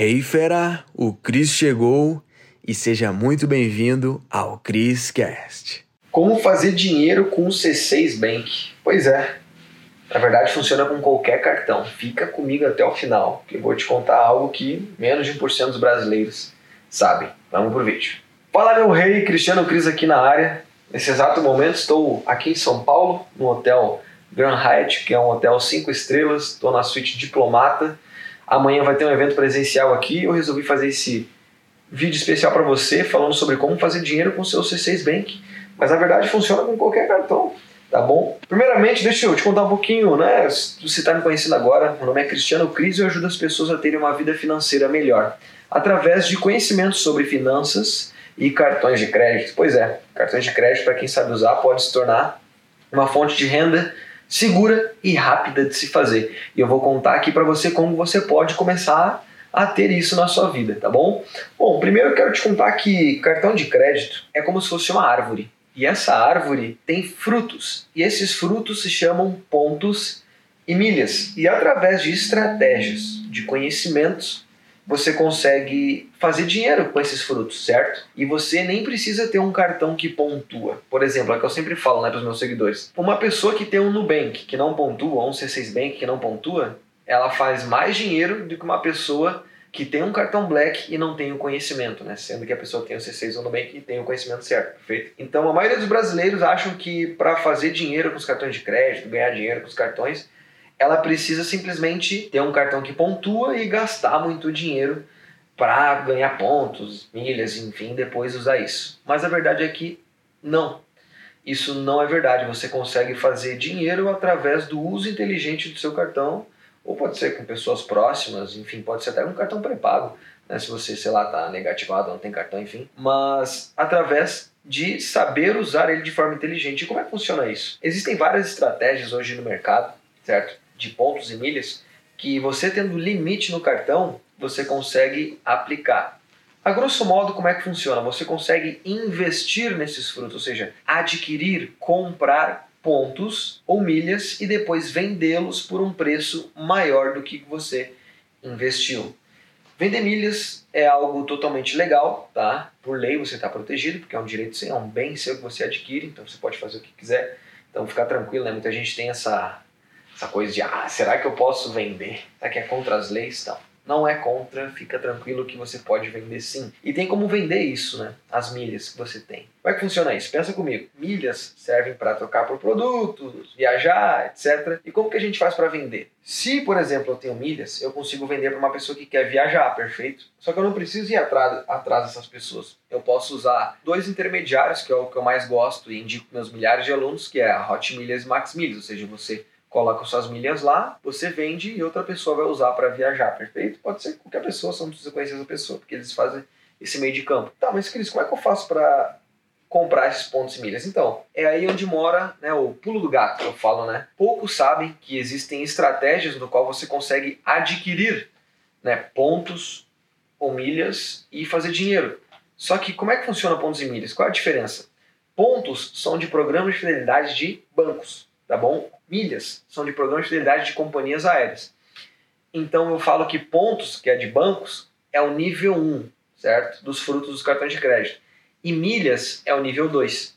Hey fera, o Cris chegou e seja muito bem-vindo ao Cris Cast. Como fazer dinheiro com o C6 Bank? Pois é, na verdade funciona com qualquer cartão. Fica comigo até o final, que eu vou te contar algo que menos de 1% dos brasileiros sabem. Vamos pro vídeo. Fala meu rei, Cristiano Cris aqui na área. Nesse exato momento estou aqui em São Paulo, no hotel Grand Hyatt, que é um hotel 5 estrelas. Estou na suíte diplomata. Amanhã vai ter um evento presencial aqui. Eu resolvi fazer esse vídeo especial para você, falando sobre como fazer dinheiro com o seu C6 Bank. Mas na verdade funciona com qualquer cartão, tá bom? Primeiramente, deixa eu te contar um pouquinho, né? Você está me conhecendo agora, meu nome é Cristiano Cris e eu ajudo as pessoas a terem uma vida financeira melhor através de conhecimentos sobre finanças e cartões de crédito. Pois é, cartões de crédito, para quem sabe usar, pode se tornar uma fonte de renda segura e rápida de se fazer. E eu vou contar aqui para você como você pode começar a ter isso na sua vida, tá bom? Bom, primeiro eu quero te contar que cartão de crédito é como se fosse uma árvore. E essa árvore tem frutos. E esses frutos se chamam pontos e milhas. E através de estratégias, de conhecimentos, você consegue fazer dinheiro com esses frutos, certo? E você nem precisa ter um cartão que pontua. Por exemplo, é que eu sempre falo né, para os meus seguidores. Uma pessoa que tem um Nubank que não pontua, um C6 Bank que não pontua, ela faz mais dinheiro do que uma pessoa que tem um cartão Black e não tem o conhecimento, né? Sendo que a pessoa tem o C6 ou Nubank e tem o conhecimento certo, perfeito? Então, a maioria dos brasileiros acham que para fazer dinheiro com os cartões de crédito, ganhar dinheiro com os cartões, ela precisa simplesmente ter um cartão que pontua e gastar muito dinheiro para ganhar pontos, milhas, enfim, depois usar isso. Mas a verdade é que não. Isso não é verdade. Você consegue fazer dinheiro através do uso inteligente do seu cartão, ou pode ser com pessoas próximas, enfim, pode ser até um cartão pré-pago, né, se você, sei lá, tá negativado, não tem cartão, enfim. Mas através de saber usar ele de forma inteligente. E como é que funciona isso? Existem várias estratégias hoje no mercado, certo? de pontos e milhas que você tendo limite no cartão, você consegue aplicar. A grosso modo, como é que funciona? Você consegue investir nesses frutos, ou seja, adquirir, comprar pontos ou milhas e depois vendê-los por um preço maior do que você investiu. Vender milhas é algo totalmente legal, tá? Por lei você está protegido, porque é um direito seu, é um bem seu que você adquire, então você pode fazer o que quiser. Então ficar tranquilo, né? Muita gente tem essa essa coisa de, ah, será que eu posso vender? Será que é contra as leis? Não. Não é contra, fica tranquilo que você pode vender sim. E tem como vender isso, né? As milhas que você tem. Como é que funciona isso? Pensa comigo. Milhas servem para trocar por produtos, viajar, etc. E como que a gente faz para vender? Se, por exemplo, eu tenho milhas, eu consigo vender para uma pessoa que quer viajar, perfeito? Só que eu não preciso ir atrás, atrás dessas pessoas. Eu posso usar dois intermediários, que é o que eu mais gosto e indico meus milhares de alunos, que é a Hot Milhas e Max Milhas, ou seja, você coloca suas milhas lá, você vende e outra pessoa vai usar para viajar, perfeito? Pode ser qualquer pessoa, só não precisa conhecer essa pessoa, porque eles fazem esse meio de campo. Tá, mas Cris, como é que eu faço para comprar esses pontos e milhas? Então, é aí onde mora né, o pulo do gato, que eu falo, né? Poucos sabem que existem estratégias no qual você consegue adquirir né, pontos ou milhas e fazer dinheiro. Só que como é que funciona pontos e milhas? Qual é a diferença? Pontos são de programas de fidelidade de bancos tá bom? Milhas são de programas de fidelidade de companhias aéreas. Então eu falo que pontos, que é de bancos, é o nível 1, certo? Dos frutos dos cartões de crédito. E milhas é o nível 2.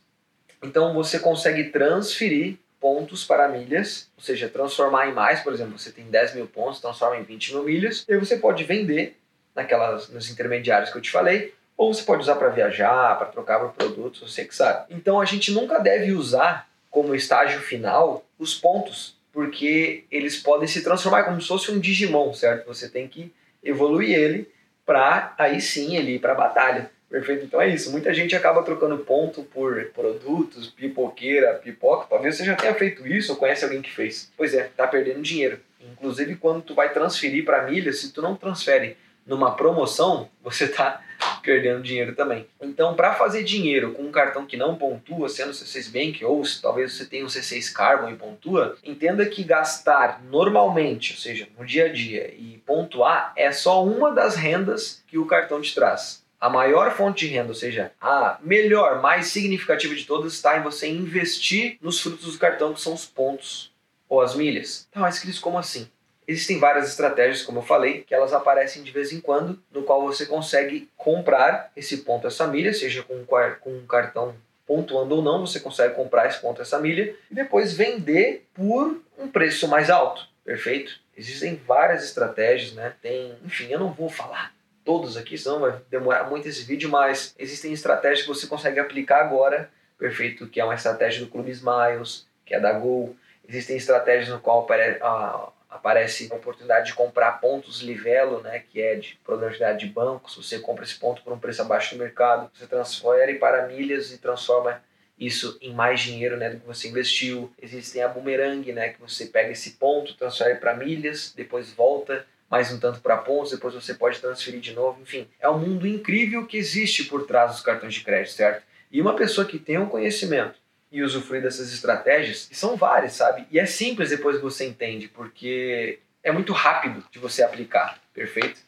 Então você consegue transferir pontos para milhas, ou seja, transformar em mais, por exemplo, você tem 10 mil pontos, transforma em 20 mil milhas, e aí você pode vender naquelas, nos intermediários que eu te falei, ou você pode usar para viajar, para trocar por produtos, você que sabe. Então a gente nunca deve usar como estágio final os pontos, porque eles podem se transformar como se fosse um Digimon, certo? Você tem que evoluir ele para aí sim ele ir para a batalha. Perfeito? Então é isso. Muita gente acaba trocando ponto por produtos, pipoqueira, pipoca. Talvez você já tenha feito isso ou conhece alguém que fez. Pois é, tá perdendo dinheiro. Inclusive quando tu vai transferir para milha, se tu não transfere numa promoção, você tá perdendo dinheiro também. Então, para fazer dinheiro com um cartão que não pontua, sendo C6 Bank ou se talvez você tenha um C6 Carbon e pontua, entenda que gastar normalmente, ou seja, no dia a dia e pontuar é só uma das rendas que o cartão te traz. A maior fonte de renda, ou seja, a melhor, mais significativa de todas, está em você investir nos frutos do cartão, que são os pontos ou as milhas. Tá, mas Cris, como assim? Existem várias estratégias, como eu falei, que elas aparecem de vez em quando, no qual você consegue comprar esse ponto, essa milha, seja com, com um cartão pontuando ou não, você consegue comprar esse ponto, essa milha, e depois vender por um preço mais alto, perfeito? Existem várias estratégias, né? Tem, enfim, eu não vou falar todos aqui, senão vai demorar muito esse vídeo, mas existem estratégias que você consegue aplicar agora, perfeito? Que é uma estratégia do Clube Smiles, que é da Gol. Existem estratégias no qual a, aparece a oportunidade de comprar pontos Livelo, né, que é de probabilidade de banco. Se você compra esse ponto por um preço abaixo do mercado, você transfere para milhas e transforma isso em mais dinheiro né, do que você investiu. Existem a boomerang, né, que você pega esse ponto, transfere para milhas, depois volta mais um tanto para pontos, depois você pode transferir de novo. Enfim, é um mundo incrível que existe por trás dos cartões de crédito, certo? E uma pessoa que tem um conhecimento e usufruir dessas estratégias, que são várias, sabe? E é simples depois que você entende, porque é muito rápido de você aplicar, perfeito?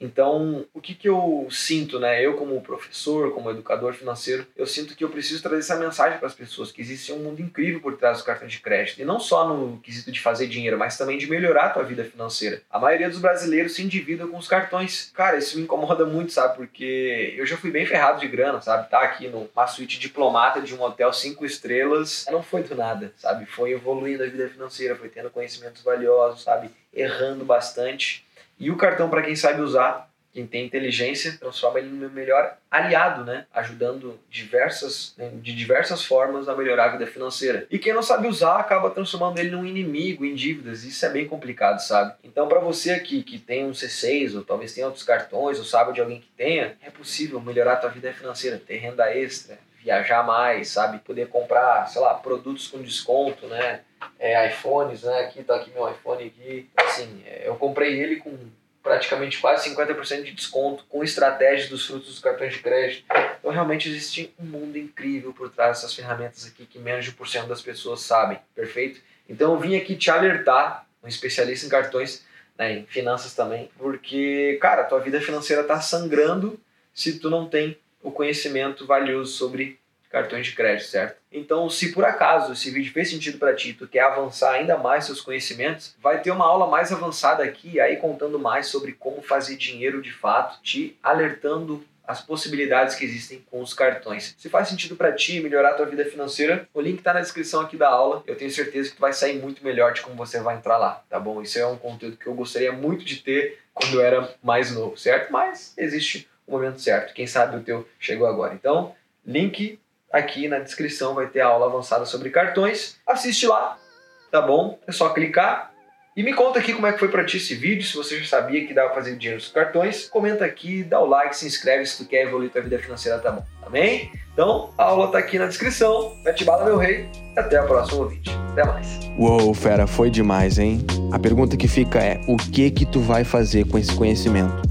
Então, o que, que eu sinto, né? Eu, como professor, como educador financeiro, eu sinto que eu preciso trazer essa mensagem para as pessoas: que existe um mundo incrível por trás dos cartões de crédito. E não só no quesito de fazer dinheiro, mas também de melhorar a tua vida financeira. A maioria dos brasileiros se endivida com os cartões. Cara, isso me incomoda muito, sabe? Porque eu já fui bem ferrado de grana, sabe? Tá aqui numa suíte diplomata de um hotel cinco estrelas. Não foi do nada, sabe? Foi evoluindo a vida financeira, foi tendo conhecimentos valiosos, sabe? Errando bastante e o cartão, para quem sabe usar, quem tem inteligência, transforma ele no meu melhor aliado, né? Ajudando diversas, né? de diversas formas a melhorar a vida financeira. E quem não sabe usar acaba transformando ele num inimigo, em dívidas. Isso é bem complicado, sabe? Então, para você aqui que tem um C6 ou talvez tenha outros cartões ou sabe de alguém que tenha, é possível melhorar a tua vida financeira, ter renda extra, viajar mais, sabe? Poder comprar, sei lá, produtos com desconto, né? É, iPhones, né? Aqui tá aqui meu iPhone aqui. Assim, é, eu comprei ele com praticamente quase 50% de desconto, com estratégias dos frutos dos cartões de crédito. Então realmente existe um mundo incrível por trás dessas ferramentas aqui que menos de 1% das pessoas sabem, perfeito? Então eu vim aqui te alertar, um especialista em cartões, né, em finanças também, porque, cara, tua vida financeira tá sangrando se tu não tem o conhecimento valioso sobre cartões de crédito, certo? Então, se por acaso esse vídeo fez sentido para ti, tu quer avançar ainda mais seus conhecimentos, vai ter uma aula mais avançada aqui, aí contando mais sobre como fazer dinheiro de fato, te alertando as possibilidades que existem com os cartões. Se faz sentido para ti melhorar a tua vida financeira, o link está na descrição aqui da aula. Eu tenho certeza que tu vai sair muito melhor de como você vai entrar lá, tá bom? Isso é um conteúdo que eu gostaria muito de ter quando eu era mais novo, certo? Mas existe o momento certo. Quem sabe o teu chegou agora. Então, link aqui na descrição vai ter a aula avançada sobre cartões. Assiste lá, tá bom? É só clicar. E me conta aqui como é que foi para ti esse vídeo, se você já sabia que dava pra fazer dinheiro com cartões. Comenta aqui, dá o like, se inscreve se tu quer evoluir tua vida financeira, tá bom? Amém? Então, a aula tá aqui na descrição. Mete bala, meu rei. Até o próximo vídeo. Até mais. Uou, fera, foi demais, hein? A pergunta que fica é: o que que tu vai fazer com esse conhecimento?